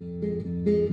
Música